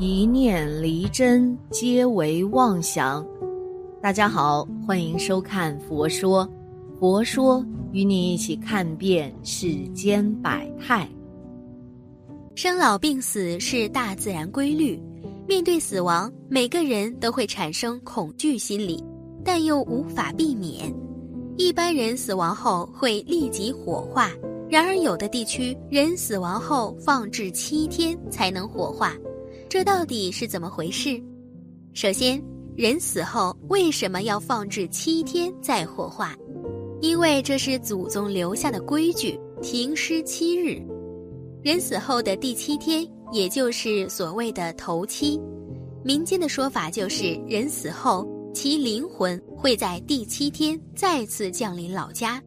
一念离真，皆为妄想。大家好，欢迎收看《佛说》，佛说与你一起看遍世间百态。生老病死是大自然规律，面对死亡，每个人都会产生恐惧心理，但又无法避免。一般人死亡后会立即火化，然而有的地区人死亡后放置七天才能火化。这到底是怎么回事？首先，人死后为什么要放置七天再火化？因为这是祖宗留下的规矩，停尸七日。人死后的第七天，也就是所谓的头七。民间的说法就是，人死后其灵魂会在第七天再次降临老家，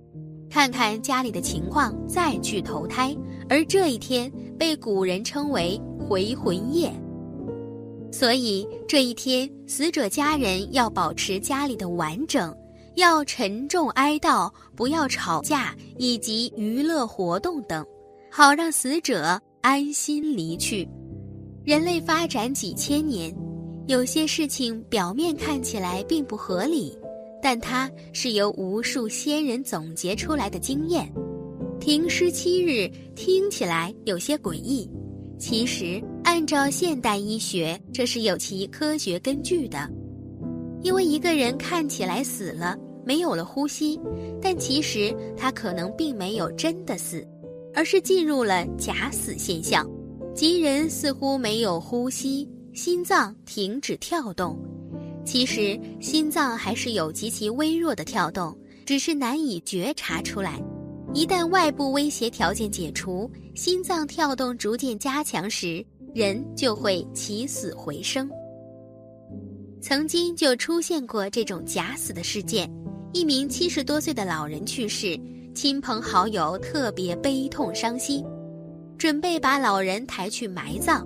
看看家里的情况，再去投胎。而这一天被古人称为回魂夜。所以这一天，死者家人要保持家里的完整，要沉重哀悼，不要吵架，以及娱乐活动等，好让死者安心离去。人类发展几千年，有些事情表面看起来并不合理，但它是由无数先人总结出来的经验。停尸七日听起来有些诡异，其实。按照现代医学，这是有其科学根据的。因为一个人看起来死了，没有了呼吸，但其实他可能并没有真的死，而是进入了假死现象，即人似乎没有呼吸，心脏停止跳动。其实心脏还是有极其微弱的跳动，只是难以觉察出来。一旦外部威胁条件解除，心脏跳动逐渐加强时。人就会起死回生。曾经就出现过这种假死的事件：一名七十多岁的老人去世，亲朋好友特别悲痛伤心，准备把老人抬去埋葬。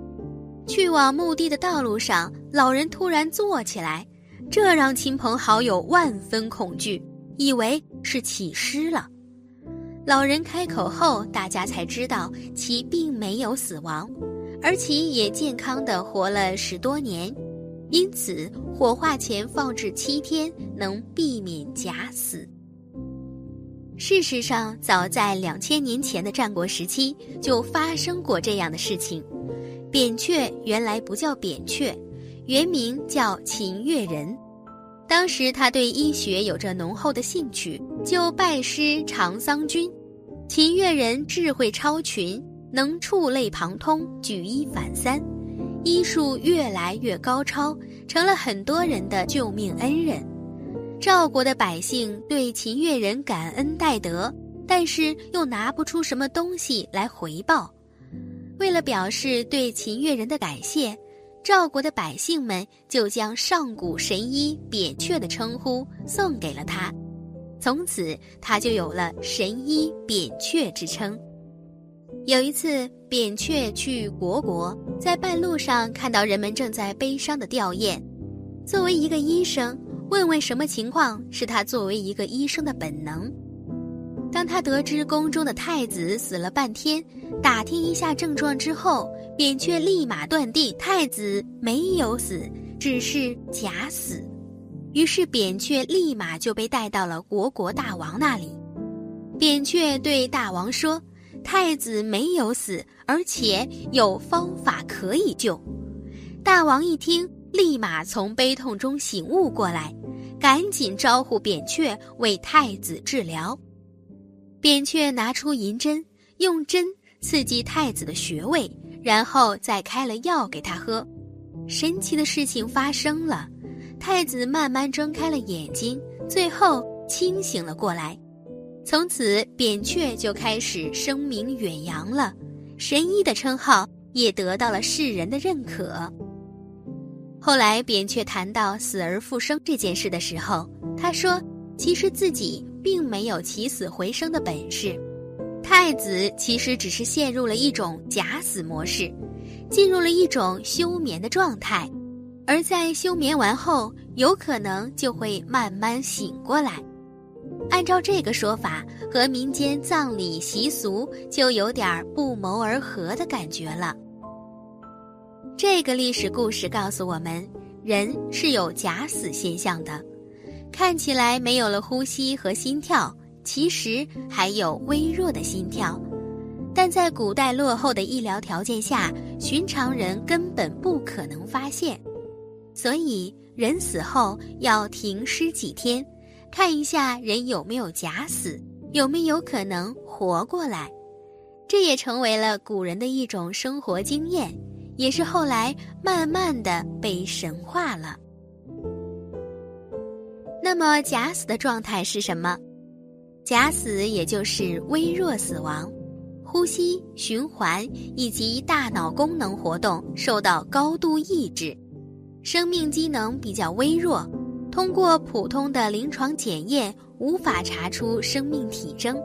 去往墓地的道路上，老人突然坐起来，这让亲朋好友万分恐惧，以为是起尸了。老人开口后，大家才知道其并没有死亡。而其也健康的活了十多年，因此火化前放置七天能避免假死。事实上，早在两千年前的战国时期就发生过这样的事情。扁鹊原来不叫扁鹊，原名叫秦越人。当时他对医学有着浓厚的兴趣，就拜师长桑君。秦越人智慧超群。能触类旁通，举一反三，医术越来越高超，成了很多人的救命恩人。赵国的百姓对秦越人感恩戴德，但是又拿不出什么东西来回报。为了表示对秦越人的感谢，赵国的百姓们就将上古神医扁鹊的称呼送给了他，从此他就有了神医扁鹊之称。有一次，扁鹊去虢国，在半路上看到人们正在悲伤的吊唁。作为一个医生，问问什么情况是他作为一个医生的本能。当他得知宫中的太子死了半天，打听一下症状之后，扁鹊立马断定太子没有死，只是假死。于是扁鹊立马就被带到了虢国大王那里。扁鹊对大王说。太子没有死，而且有方法可以救。大王一听，立马从悲痛中醒悟过来，赶紧招呼扁鹊为太子治疗。扁鹊拿出银针，用针刺激太子的穴位，然后再开了药给他喝。神奇的事情发生了，太子慢慢睁开了眼睛，最后清醒了过来。从此，扁鹊就开始声名远扬了，神医的称号也得到了世人的认可。后来，扁鹊谈到死而复生这件事的时候，他说：“其实自己并没有起死回生的本事，太子其实只是陷入了一种假死模式，进入了一种休眠的状态，而在休眠完后，有可能就会慢慢醒过来。”按照这个说法，和民间葬礼习俗就有点不谋而合的感觉了。这个历史故事告诉我们，人是有假死现象的，看起来没有了呼吸和心跳，其实还有微弱的心跳，但在古代落后的医疗条件下，寻常人根本不可能发现，所以人死后要停尸几天，看一下人有没有假死，有没有可能活过来，这也成为了古人的一种生活经验。也是后来慢慢的被神化了。那么假死的状态是什么？假死也就是微弱死亡，呼吸、循环以及大脑功能活动受到高度抑制，生命机能比较微弱，通过普通的临床检验无法查出生命体征，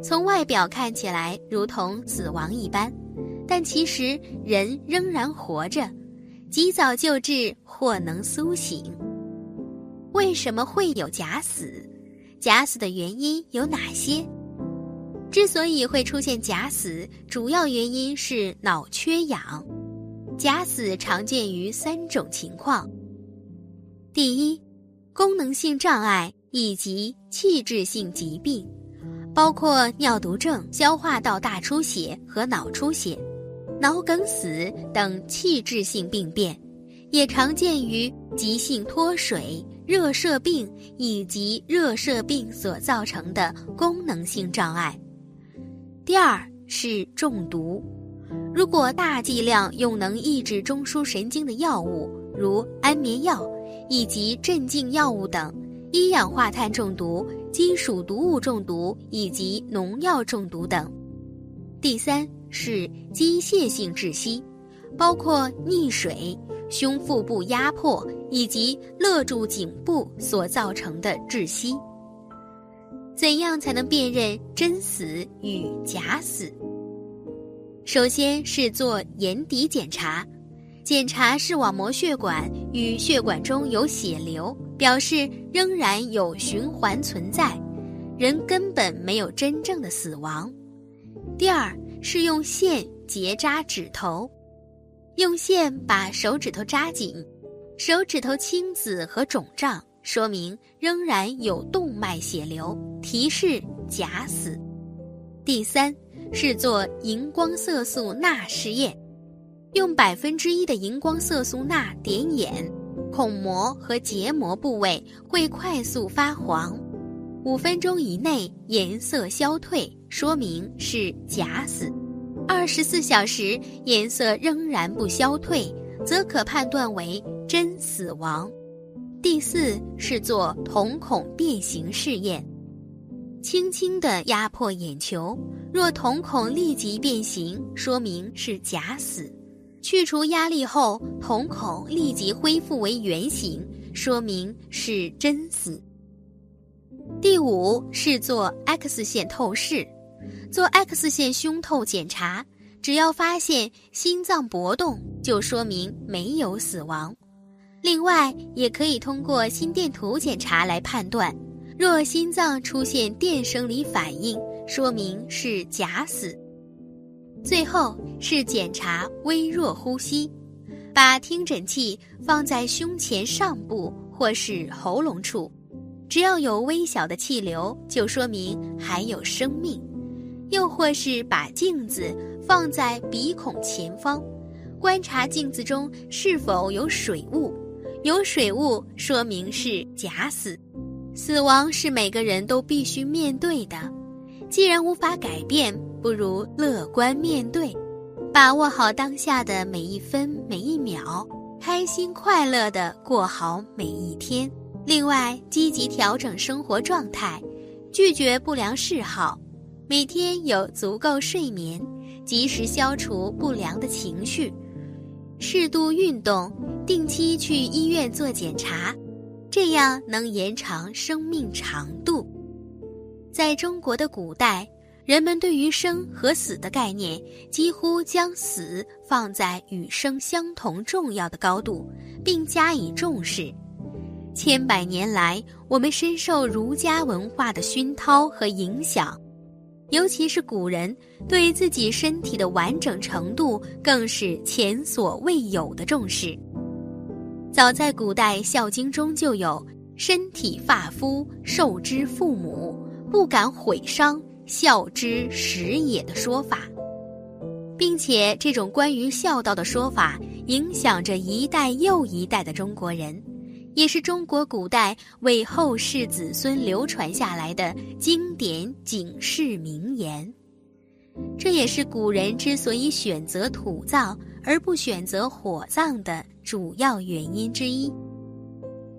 从外表看起来如同死亡一般。但其实人仍然活着，及早救治或能苏醒。为什么会有假死？假死的原因有哪些？之所以会出现假死，主要原因是脑缺氧。假死常见于三种情况：第一，功能性障碍以及器质性疾病，包括尿毒症、消化道大出血和脑出血。脑梗死等器质性病变，也常见于急性脱水、热射病以及热射病所造成的功能性障碍。第二是中毒，如果大剂量用能抑制中枢神经的药物，如安眠药以及镇静药物等，一氧化碳中毒、金属毒物中毒以及农药中毒等。第三。是机械性窒息，包括溺水、胸腹部压迫以及勒住颈部所造成的窒息。怎样才能辨认真死与假死？首先是做眼底检查，检查视网膜血管与血管中有血流，表示仍然有循环存在，人根本没有真正的死亡。第二。是用线结扎指头，用线把手指头扎紧，手指头青紫和肿胀，说明仍然有动脉血流，提示假死。第三是做荧光色素钠试验，用百分之一的荧光色素钠点眼，孔膜和结膜部位会快速发黄，五分钟以内颜色消退。说明是假死，二十四小时颜色仍然不消退，则可判断为真死亡。第四是做瞳孔变形试验，轻轻地压迫眼球，若瞳孔立即变形，说明是假死；去除压力后，瞳孔立即恢复为圆形，说明是真死。第五是做 X 线透视。做 X 线胸透检查，只要发现心脏搏动，就说明没有死亡。另外，也可以通过心电图检查来判断，若心脏出现电生理反应，说明是假死。最后是检查微弱呼吸，把听诊器放在胸前上部或是喉咙处，只要有微小的气流，就说明还有生命。又或是把镜子放在鼻孔前方，观察镜子中是否有水雾，有水雾说明是假死。死亡是每个人都必须面对的，既然无法改变，不如乐观面对，把握好当下的每一分每一秒，开心快乐的过好每一天。另外，积极调整生活状态。拒绝不良嗜好，每天有足够睡眠，及时消除不良的情绪，适度运动，定期去医院做检查，这样能延长生命长度。在中国的古代，人们对于生和死的概念，几乎将死放在与生相同重要的高度，并加以重视。千百年来，我们深受儒家文化的熏陶和影响，尤其是古人对自己身体的完整程度更是前所未有的重视。早在古代《孝经》中就有“身体发肤受之父母，不敢毁伤，孝之始也”的说法，并且这种关于孝道的说法影响着一代又一代的中国人。也是中国古代为后世子孙流传下来的经典警示名言，这也是古人之所以选择土葬而不选择火葬的主要原因之一。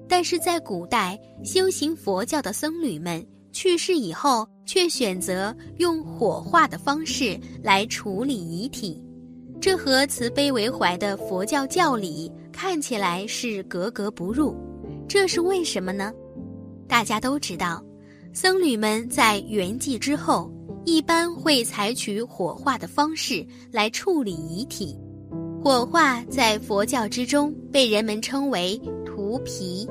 但是在古代修行佛教的僧侣们去世以后，却选择用火化的方式来处理遗体，这和慈悲为怀的佛教教理看起来是格格不入。这是为什么呢？大家都知道，僧侣们在圆寂之后，一般会采取火化的方式来处理遗体。火化在佛教之中被人们称为“涂皮”，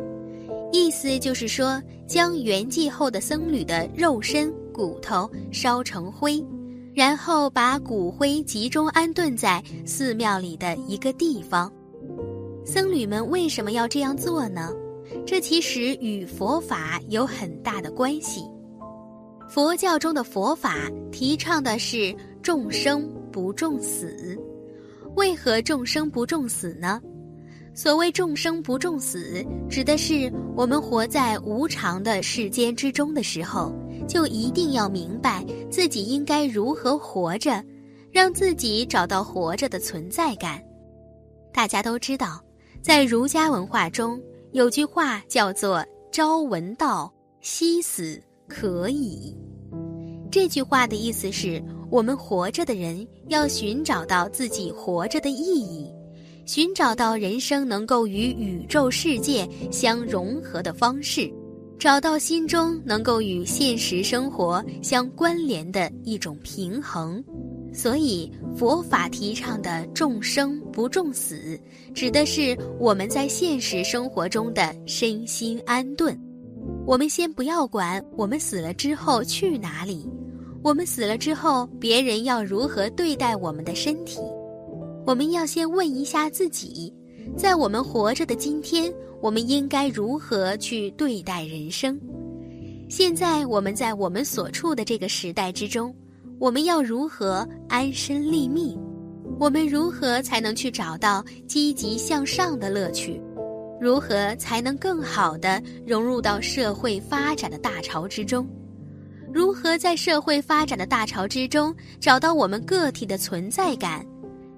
意思就是说，将圆寂后的僧侣的肉身、骨头烧成灰，然后把骨灰集中安顿在寺庙里的一个地方。僧侣们为什么要这样做呢？这其实与佛法有很大的关系。佛教中的佛法提倡的是众生不重死。为何众生不重死呢？所谓众生不重死，指的是我们活在无常的世间之中的时候，就一定要明白自己应该如何活着，让自己找到活着的存在感。大家都知道，在儒家文化中。有句话叫做“朝闻道，夕死可矣”。这句话的意思是我们活着的人要寻找到自己活着的意义，寻找到人生能够与宇宙世界相融合的方式，找到心中能够与现实生活相关联的一种平衡。所以，佛法提倡的“众生不重死”，指的是我们在现实生活中的身心安顿。我们先不要管我们死了之后去哪里，我们死了之后别人要如何对待我们的身体，我们要先问一下自己：在我们活着的今天，我们应该如何去对待人生？现在我们在我们所处的这个时代之中。我们要如何安身立命？我们如何才能去找到积极向上的乐趣？如何才能更好的融入到社会发展的大潮之中？如何在社会发展的大潮之中找到我们个体的存在感？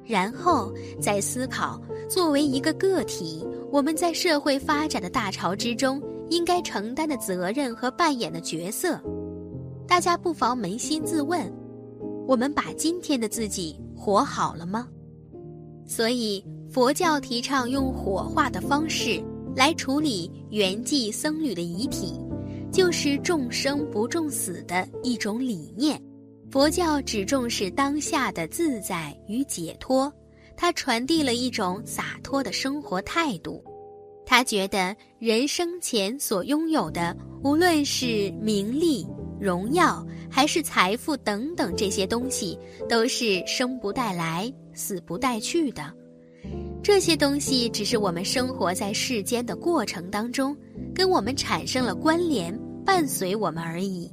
然后再思考，作为一个个体，我们在社会发展的大潮之中应该承担的责任和扮演的角色。大家不妨扪心自问。我们把今天的自己活好了吗？所以佛教提倡用火化的方式来处理圆寂僧侣的遗体，就是众生不重死的一种理念。佛教只重视当下的自在与解脱，它传递了一种洒脱的生活态度。他觉得人生前所拥有的，无论是名利。荣耀还是财富等等这些东西，都是生不带来、死不带去的。这些东西只是我们生活在世间的过程当中，跟我们产生了关联，伴随我们而已。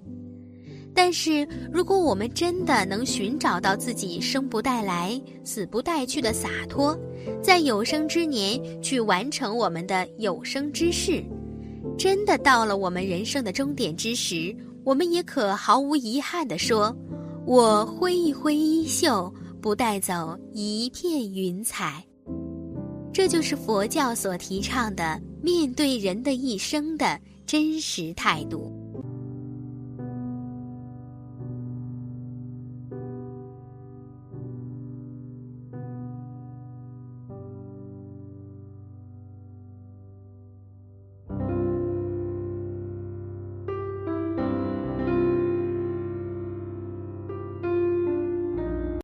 但是，如果我们真的能寻找到自己生不带来、死不带去的洒脱，在有生之年去完成我们的有生之事，真的到了我们人生的终点之时。我们也可毫无遗憾地说：“我挥一挥衣袖，不带走一片云彩。”这就是佛教所提倡的面对人的一生的真实态度。